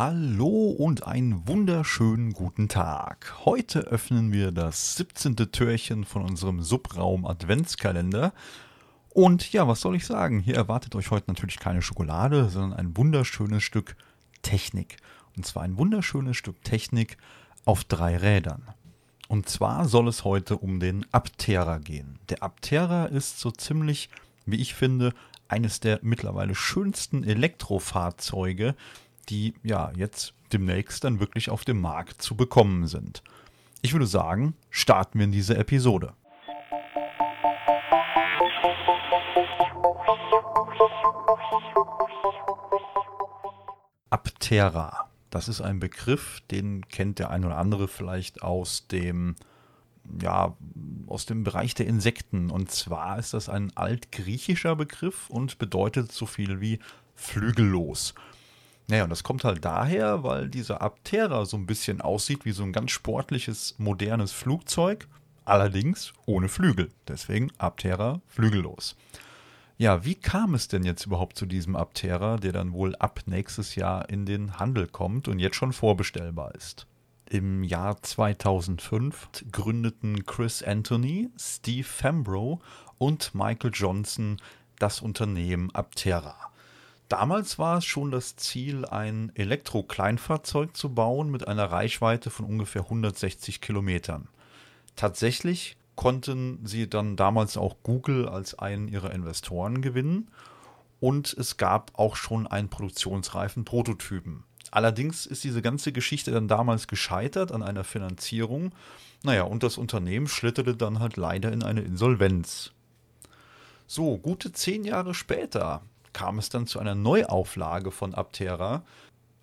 Hallo und einen wunderschönen guten Tag. Heute öffnen wir das 17. Türchen von unserem Subraum Adventskalender. Und ja, was soll ich sagen? Hier erwartet euch heute natürlich keine Schokolade, sondern ein wunderschönes Stück Technik. Und zwar ein wunderschönes Stück Technik auf drei Rädern. Und zwar soll es heute um den Aptera gehen. Der Aptera ist so ziemlich, wie ich finde, eines der mittlerweile schönsten Elektrofahrzeuge, die ja jetzt demnächst dann wirklich auf dem Markt zu bekommen sind. Ich würde sagen, starten wir in diese Episode. Aptera. Das ist ein Begriff, den kennt der ein oder andere vielleicht aus dem ja, aus dem Bereich der Insekten. Und zwar ist das ein altgriechischer Begriff und bedeutet so viel wie flügellos. Naja, und das kommt halt daher, weil dieser Aptera so ein bisschen aussieht wie so ein ganz sportliches, modernes Flugzeug, allerdings ohne Flügel. Deswegen Aptera flügellos. Ja, wie kam es denn jetzt überhaupt zu diesem Aptera, der dann wohl ab nächstes Jahr in den Handel kommt und jetzt schon vorbestellbar ist? Im Jahr 2005 gründeten Chris Anthony, Steve Fambro und Michael Johnson das Unternehmen Aptera. Damals war es schon das Ziel, ein Elektro-Kleinfahrzeug zu bauen mit einer Reichweite von ungefähr 160 Kilometern. Tatsächlich konnten sie dann damals auch Google als einen ihrer Investoren gewinnen und es gab auch schon einen produktionsreifen Prototypen. Allerdings ist diese ganze Geschichte dann damals gescheitert an einer Finanzierung. Naja, und das Unternehmen schlitterte dann halt leider in eine Insolvenz. So, gute zehn Jahre später kam es dann zu einer Neuauflage von Aptera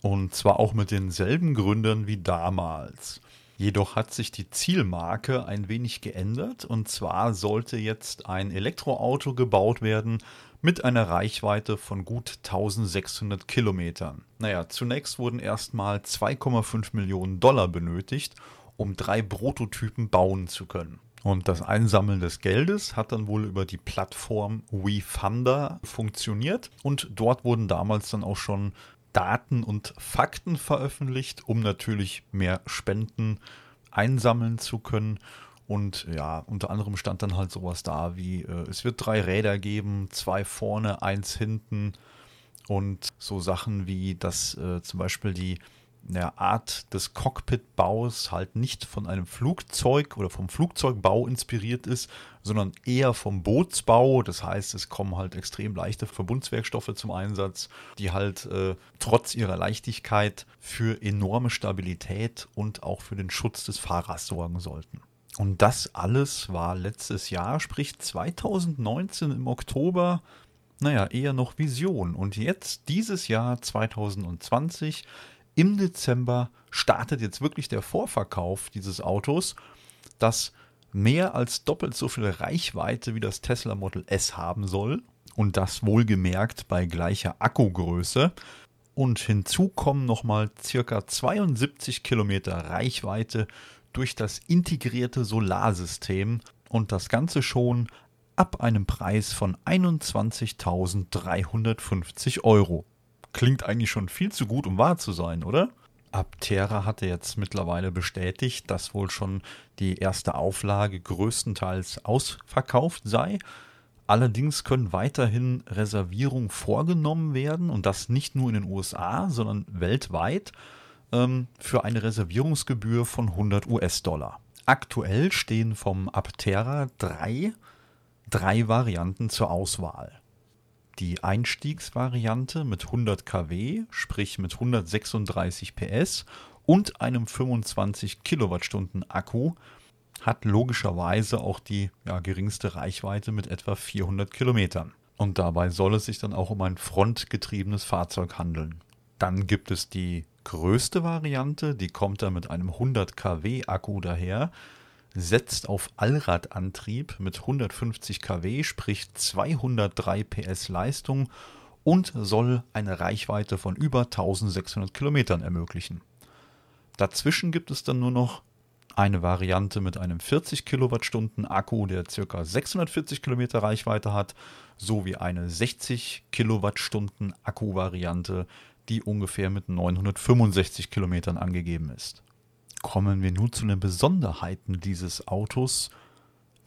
und zwar auch mit denselben Gründern wie damals. Jedoch hat sich die Zielmarke ein wenig geändert und zwar sollte jetzt ein Elektroauto gebaut werden mit einer Reichweite von gut 1600 Kilometern. Naja, zunächst wurden erstmal 2,5 Millionen Dollar benötigt, um drei Prototypen bauen zu können. Und das Einsammeln des Geldes hat dann wohl über die Plattform WeFunder funktioniert. Und dort wurden damals dann auch schon Daten und Fakten veröffentlicht, um natürlich mehr Spenden einsammeln zu können. Und ja, unter anderem stand dann halt sowas da wie, äh, es wird drei Räder geben, zwei vorne, eins hinten. Und so Sachen wie, dass äh, zum Beispiel die der Art des Cockpit-Baus halt nicht von einem Flugzeug oder vom Flugzeugbau inspiriert ist, sondern eher vom Bootsbau. Das heißt, es kommen halt extrem leichte Verbundswerkstoffe zum Einsatz, die halt äh, trotz ihrer Leichtigkeit für enorme Stabilität und auch für den Schutz des Fahrers sorgen sollten. Und das alles war letztes Jahr, sprich 2019 im Oktober, naja, eher noch Vision. Und jetzt, dieses Jahr 2020, im Dezember startet jetzt wirklich der Vorverkauf dieses Autos, das mehr als doppelt so viel Reichweite wie das Tesla Model S haben soll. Und das wohlgemerkt bei gleicher Akkugröße. Und hinzu kommen nochmal circa 72 Kilometer Reichweite durch das integrierte Solarsystem und das Ganze schon ab einem Preis von 21.350 Euro klingt eigentlich schon viel zu gut, um wahr zu sein, oder? Aptera hatte jetzt mittlerweile bestätigt, dass wohl schon die erste Auflage größtenteils ausverkauft sei. Allerdings können weiterhin Reservierungen vorgenommen werden und das nicht nur in den USA, sondern weltweit ähm, für eine Reservierungsgebühr von 100 US-Dollar. Aktuell stehen vom Aptera drei, drei Varianten zur Auswahl die Einstiegsvariante mit 100 kW, sprich mit 136 PS und einem 25 Kilowattstunden Akku hat logischerweise auch die ja, geringste Reichweite mit etwa 400 Kilometern. Und dabei soll es sich dann auch um ein frontgetriebenes Fahrzeug handeln. Dann gibt es die größte Variante, die kommt dann mit einem 100 kW Akku daher setzt auf Allradantrieb mit 150 kW, sprich 203 PS Leistung und soll eine Reichweite von über 1600 Kilometern ermöglichen. Dazwischen gibt es dann nur noch eine Variante mit einem 40 Kilowattstunden Akku, der ca. 640 Kilometer Reichweite hat, sowie eine 60 Kilowattstunden Akku-Variante, die ungefähr mit 965 Kilometern angegeben ist. Kommen wir nun zu den Besonderheiten dieses Autos,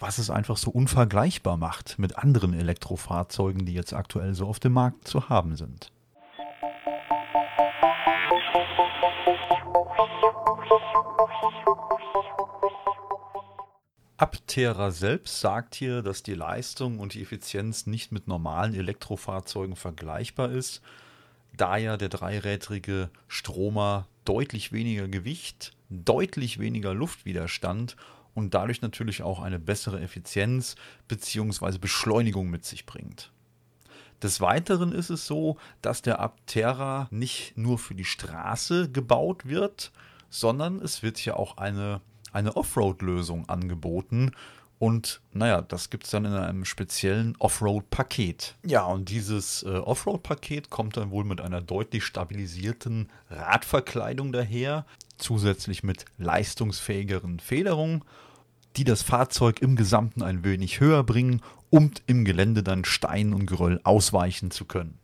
was es einfach so unvergleichbar macht mit anderen Elektrofahrzeugen, die jetzt aktuell so auf dem Markt zu haben sind. Aptera selbst sagt hier, dass die Leistung und die Effizienz nicht mit normalen Elektrofahrzeugen vergleichbar ist, da ja der dreirädrige Stromer deutlich weniger Gewicht, deutlich weniger Luftwiderstand und dadurch natürlich auch eine bessere Effizienz bzw. Beschleunigung mit sich bringt. Des Weiteren ist es so, dass der Aptera nicht nur für die Straße gebaut wird, sondern es wird hier auch eine eine Offroad-Lösung angeboten. Und naja, das gibt es dann in einem speziellen Offroad-Paket. Ja, und dieses äh, Offroad-Paket kommt dann wohl mit einer deutlich stabilisierten Radverkleidung daher, zusätzlich mit leistungsfähigeren Federungen, die das Fahrzeug im Gesamten ein wenig höher bringen, um im Gelände dann Stein und Geröll ausweichen zu können.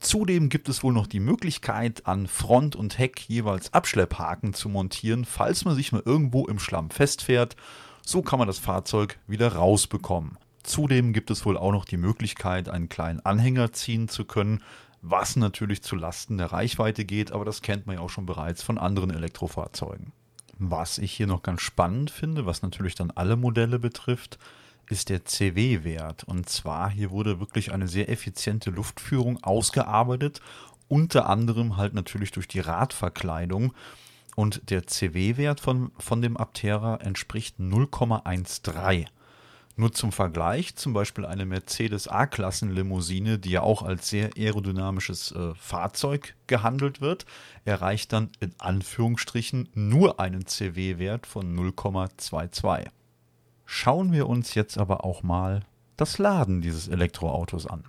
Zudem gibt es wohl noch die Möglichkeit, an Front und Heck jeweils Abschlepphaken zu montieren, falls man sich mal irgendwo im Schlamm festfährt. So kann man das Fahrzeug wieder rausbekommen. Zudem gibt es wohl auch noch die Möglichkeit, einen kleinen Anhänger ziehen zu können, was natürlich zu Lasten der Reichweite geht, aber das kennt man ja auch schon bereits von anderen Elektrofahrzeugen. Was ich hier noch ganz spannend finde, was natürlich dann alle Modelle betrifft, ist der CW-Wert. Und zwar hier wurde wirklich eine sehr effiziente Luftführung ausgearbeitet, unter anderem halt natürlich durch die Radverkleidung. Und der CW-Wert von, von dem Aptera entspricht 0,13. Nur zum Vergleich, zum Beispiel eine Mercedes A-Klassen-Limousine, die ja auch als sehr aerodynamisches äh, Fahrzeug gehandelt wird, erreicht dann in Anführungsstrichen nur einen CW-Wert von 0,22. Schauen wir uns jetzt aber auch mal das Laden dieses Elektroautos an.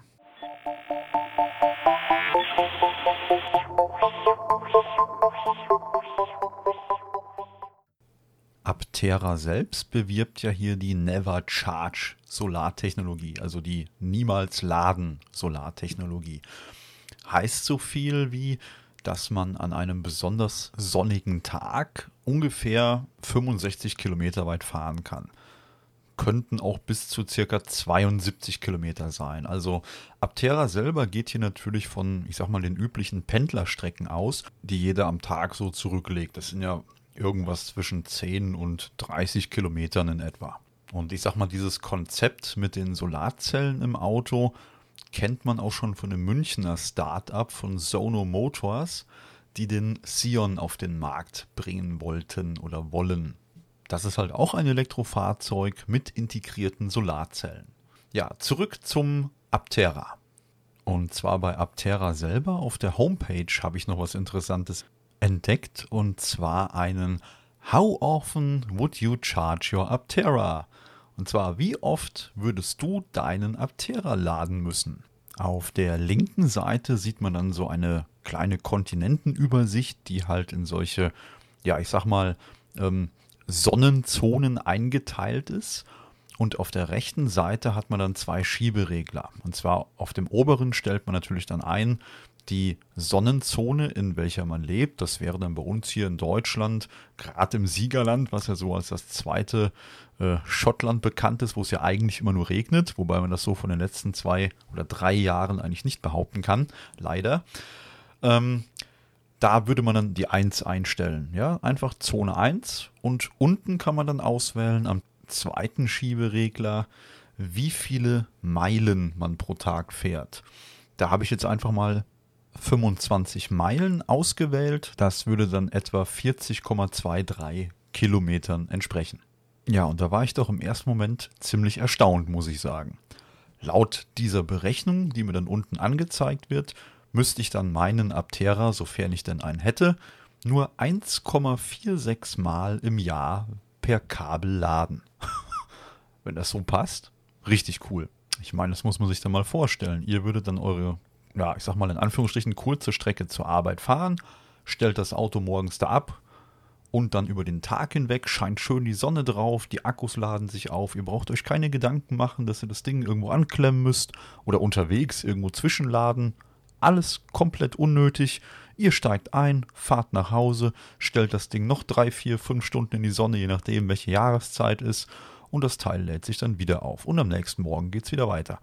Aptera selbst bewirbt ja hier die Never Charge Solartechnologie, also die Niemals Laden Solartechnologie. Heißt so viel wie, dass man an einem besonders sonnigen Tag ungefähr 65 Kilometer weit fahren kann könnten auch bis zu circa 72 Kilometer sein. Also Aptera selber geht hier natürlich von, ich sag mal, den üblichen Pendlerstrecken aus, die jeder am Tag so zurücklegt. Das sind ja irgendwas zwischen 10 und 30 Kilometern in etwa. Und ich sag mal, dieses Konzept mit den Solarzellen im Auto kennt man auch schon von einem Münchner Start-up von Sono Motors, die den Sion auf den Markt bringen wollten oder wollen. Das ist halt auch ein Elektrofahrzeug mit integrierten Solarzellen. Ja, zurück zum Aptera. Und zwar bei Aptera selber auf der Homepage habe ich noch was Interessantes entdeckt und zwar einen How often would you charge your Aptera? Und zwar, wie oft würdest du deinen Aptera laden müssen? Auf der linken Seite sieht man dann so eine kleine Kontinentenübersicht, die halt in solche, ja, ich sag mal, ähm, Sonnenzonen eingeteilt ist. Und auf der rechten Seite hat man dann zwei Schieberegler. Und zwar auf dem oberen stellt man natürlich dann ein die Sonnenzone, in welcher man lebt. Das wäre dann bei uns hier in Deutschland, gerade im Siegerland, was ja so als das zweite äh, Schottland bekannt ist, wo es ja eigentlich immer nur regnet, wobei man das so von den letzten zwei oder drei Jahren eigentlich nicht behaupten kann, leider. Ähm, da würde man dann die 1 einstellen. Ja, einfach Zone 1 und unten kann man dann auswählen am zweiten Schieberegler, wie viele Meilen man pro Tag fährt. Da habe ich jetzt einfach mal 25 Meilen ausgewählt. Das würde dann etwa 40,23 Kilometern entsprechen. Ja, und da war ich doch im ersten Moment ziemlich erstaunt, muss ich sagen. Laut dieser Berechnung, die mir dann unten angezeigt wird, müsste ich dann meinen Aptera, sofern ich denn einen hätte, nur 1,46 Mal im Jahr per Kabel laden. Wenn das so passt, richtig cool. Ich meine, das muss man sich dann mal vorstellen. Ihr würdet dann eure, ja, ich sag mal in Anführungsstrichen, kurze Strecke zur Arbeit fahren, stellt das Auto morgens da ab und dann über den Tag hinweg scheint schön die Sonne drauf, die Akkus laden sich auf, ihr braucht euch keine Gedanken machen, dass ihr das Ding irgendwo anklemmen müsst oder unterwegs irgendwo zwischenladen alles komplett unnötig. Ihr steigt ein, fahrt nach Hause, stellt das Ding noch drei, vier, fünf Stunden in die Sonne, je nachdem, welche Jahreszeit ist, und das Teil lädt sich dann wieder auf. Und am nächsten Morgen geht es wieder weiter.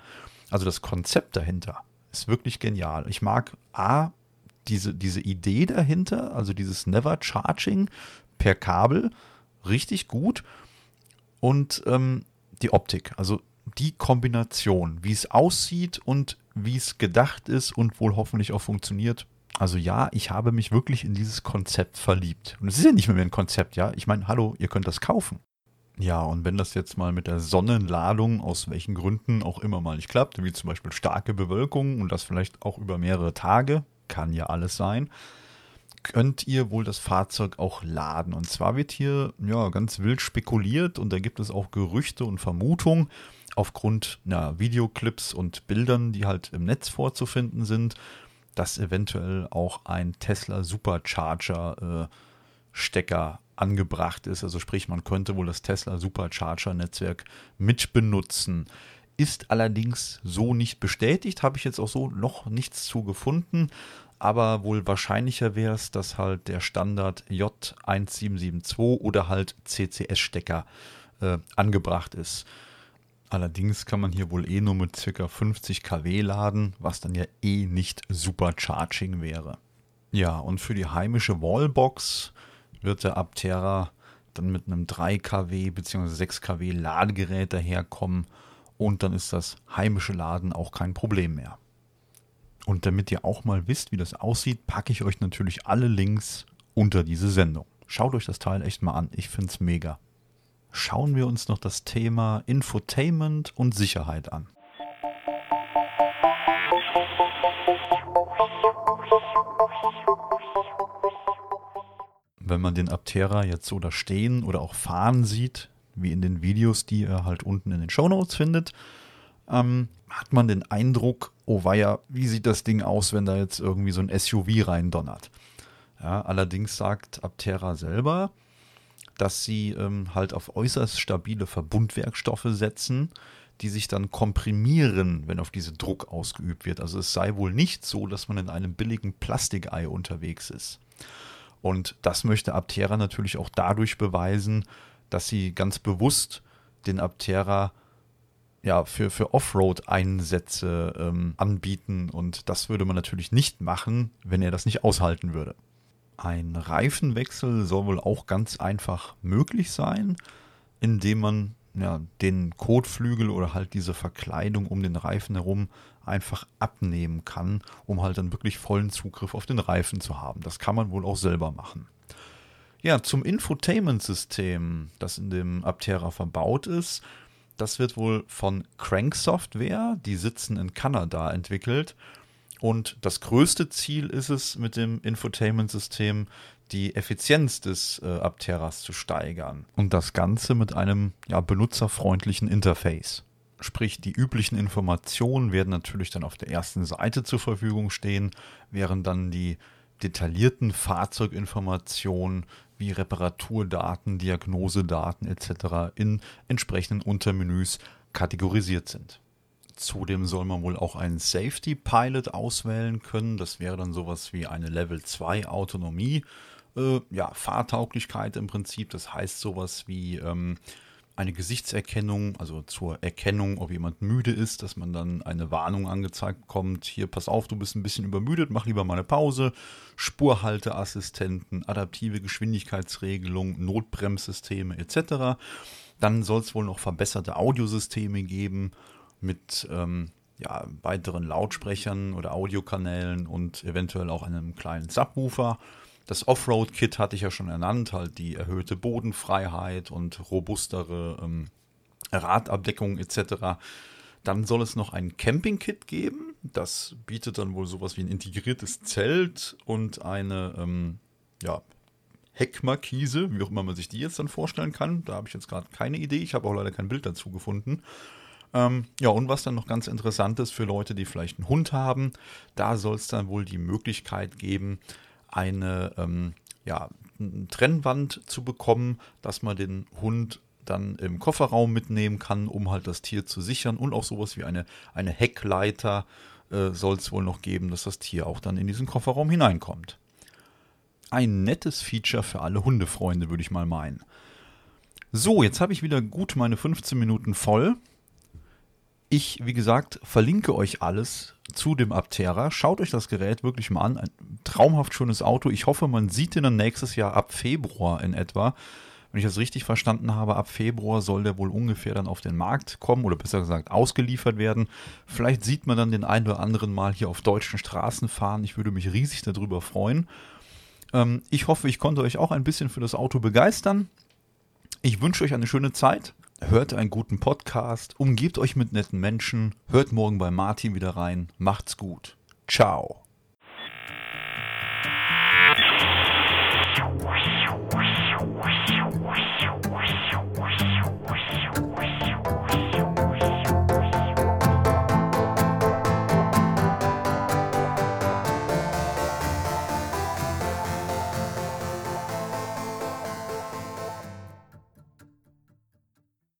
Also das Konzept dahinter ist wirklich genial. Ich mag A, diese, diese Idee dahinter, also dieses Never Charging per Kabel, richtig gut. Und ähm, die Optik, also die Kombination, wie es aussieht und wie es gedacht ist und wohl hoffentlich auch funktioniert. Also ja, ich habe mich wirklich in dieses Konzept verliebt. Und es ist ja nicht mehr ein Konzept, ja. Ich meine, hallo, ihr könnt das kaufen. Ja, und wenn das jetzt mal mit der Sonnenladung aus welchen Gründen auch immer mal nicht klappt, wie zum Beispiel starke Bewölkung und das vielleicht auch über mehrere Tage, kann ja alles sein, könnt ihr wohl das Fahrzeug auch laden. Und zwar wird hier ja ganz wild spekuliert und da gibt es auch Gerüchte und Vermutungen aufgrund na, Videoclips und Bildern, die halt im Netz vorzufinden sind, dass eventuell auch ein Tesla Supercharger äh, Stecker angebracht ist. Also sprich, man könnte wohl das Tesla Supercharger Netzwerk mitbenutzen. Ist allerdings so nicht bestätigt, habe ich jetzt auch so noch nichts zu gefunden. Aber wohl wahrscheinlicher wäre es, dass halt der Standard J1772 oder halt CCS-Stecker äh, angebracht ist. Allerdings kann man hier wohl eh nur mit ca. 50 kW laden, was dann ja eh nicht Supercharging wäre. Ja, und für die heimische Wallbox wird der Aptera dann mit einem 3 kW bzw. 6 kW Ladegerät daherkommen und dann ist das heimische Laden auch kein Problem mehr. Und damit ihr auch mal wisst, wie das aussieht, packe ich euch natürlich alle Links unter diese Sendung. Schaut euch das Teil echt mal an, ich finde es mega. Schauen wir uns noch das Thema Infotainment und Sicherheit an. Wenn man den Aptera jetzt so da stehen oder auch fahren sieht, wie in den Videos, die ihr halt unten in den Show Notes findet, ähm, hat man den Eindruck, oh weia, wie sieht das Ding aus, wenn da jetzt irgendwie so ein SUV reindonnert. Ja, allerdings sagt Aptera selber, dass sie ähm, halt auf äußerst stabile Verbundwerkstoffe setzen, die sich dann komprimieren, wenn auf diese Druck ausgeübt wird. Also es sei wohl nicht so, dass man in einem billigen Plastikei unterwegs ist. Und das möchte Aptera natürlich auch dadurch beweisen, dass sie ganz bewusst den Aptera ja, für, für Offroad-Einsätze ähm, anbieten. Und das würde man natürlich nicht machen, wenn er das nicht aushalten würde. Ein Reifenwechsel soll wohl auch ganz einfach möglich sein, indem man ja, den Kotflügel oder halt diese Verkleidung um den Reifen herum einfach abnehmen kann, um halt dann wirklich vollen Zugriff auf den Reifen zu haben. Das kann man wohl auch selber machen. Ja, zum Infotainment-System, das in dem Aptera verbaut ist, das wird wohl von Crank Software, die sitzen in Kanada, entwickelt. Und das größte Ziel ist es mit dem Infotainment-System, die Effizienz des äh, Apteras zu steigern. Und das Ganze mit einem ja, benutzerfreundlichen Interface. Sprich, die üblichen Informationen werden natürlich dann auf der ersten Seite zur Verfügung stehen, während dann die detaillierten Fahrzeuginformationen wie Reparaturdaten, Diagnosedaten etc. in entsprechenden Untermenüs kategorisiert sind. Zudem soll man wohl auch einen Safety Pilot auswählen können. Das wäre dann sowas wie eine Level 2 Autonomie. Äh, ja, Fahrtauglichkeit im Prinzip. Das heißt sowas wie ähm, eine Gesichtserkennung, also zur Erkennung, ob jemand müde ist, dass man dann eine Warnung angezeigt bekommt, hier pass auf, du bist ein bisschen übermüdet, mach lieber mal eine Pause, Spurhalteassistenten, adaptive Geschwindigkeitsregelung, Notbremssysteme etc. Dann soll es wohl noch verbesserte Audiosysteme geben mit ähm, ja, weiteren Lautsprechern oder Audiokanälen und eventuell auch einem kleinen Subwoofer. Das Offroad-Kit hatte ich ja schon ernannt, halt die erhöhte Bodenfreiheit und robustere ähm, Radabdeckung etc. Dann soll es noch ein Camping-Kit geben. Das bietet dann wohl sowas wie ein integriertes Zelt und eine ähm, ja, Heckmarkise, wie auch immer man sich die jetzt dann vorstellen kann. Da habe ich jetzt gerade keine Idee. Ich habe auch leider kein Bild dazu gefunden. Ähm, ja, und was dann noch ganz interessant ist für Leute, die vielleicht einen Hund haben, da soll es dann wohl die Möglichkeit geben, eine ähm, ja, Trennwand zu bekommen, dass man den Hund dann im Kofferraum mitnehmen kann, um halt das Tier zu sichern und auch sowas wie eine, eine Heckleiter äh, soll es wohl noch geben, dass das Tier auch dann in diesen Kofferraum hineinkommt. Ein nettes Feature für alle Hundefreunde, würde ich mal meinen. So, jetzt habe ich wieder gut meine 15 Minuten voll. Ich, wie gesagt, verlinke euch alles zu dem Aptera. Schaut euch das Gerät wirklich mal an. Ein traumhaft schönes Auto. Ich hoffe, man sieht ihn dann nächstes Jahr ab Februar in etwa. Wenn ich das richtig verstanden habe, ab Februar soll der wohl ungefähr dann auf den Markt kommen oder besser gesagt ausgeliefert werden. Vielleicht sieht man dann den einen oder anderen mal hier auf deutschen Straßen fahren. Ich würde mich riesig darüber freuen. Ähm, ich hoffe, ich konnte euch auch ein bisschen für das Auto begeistern. Ich wünsche euch eine schöne Zeit hört einen guten Podcast, umgebt euch mit netten Menschen, hört morgen bei Martin wieder rein, macht's gut. Ciao.